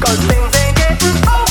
Cause things ain't getting over.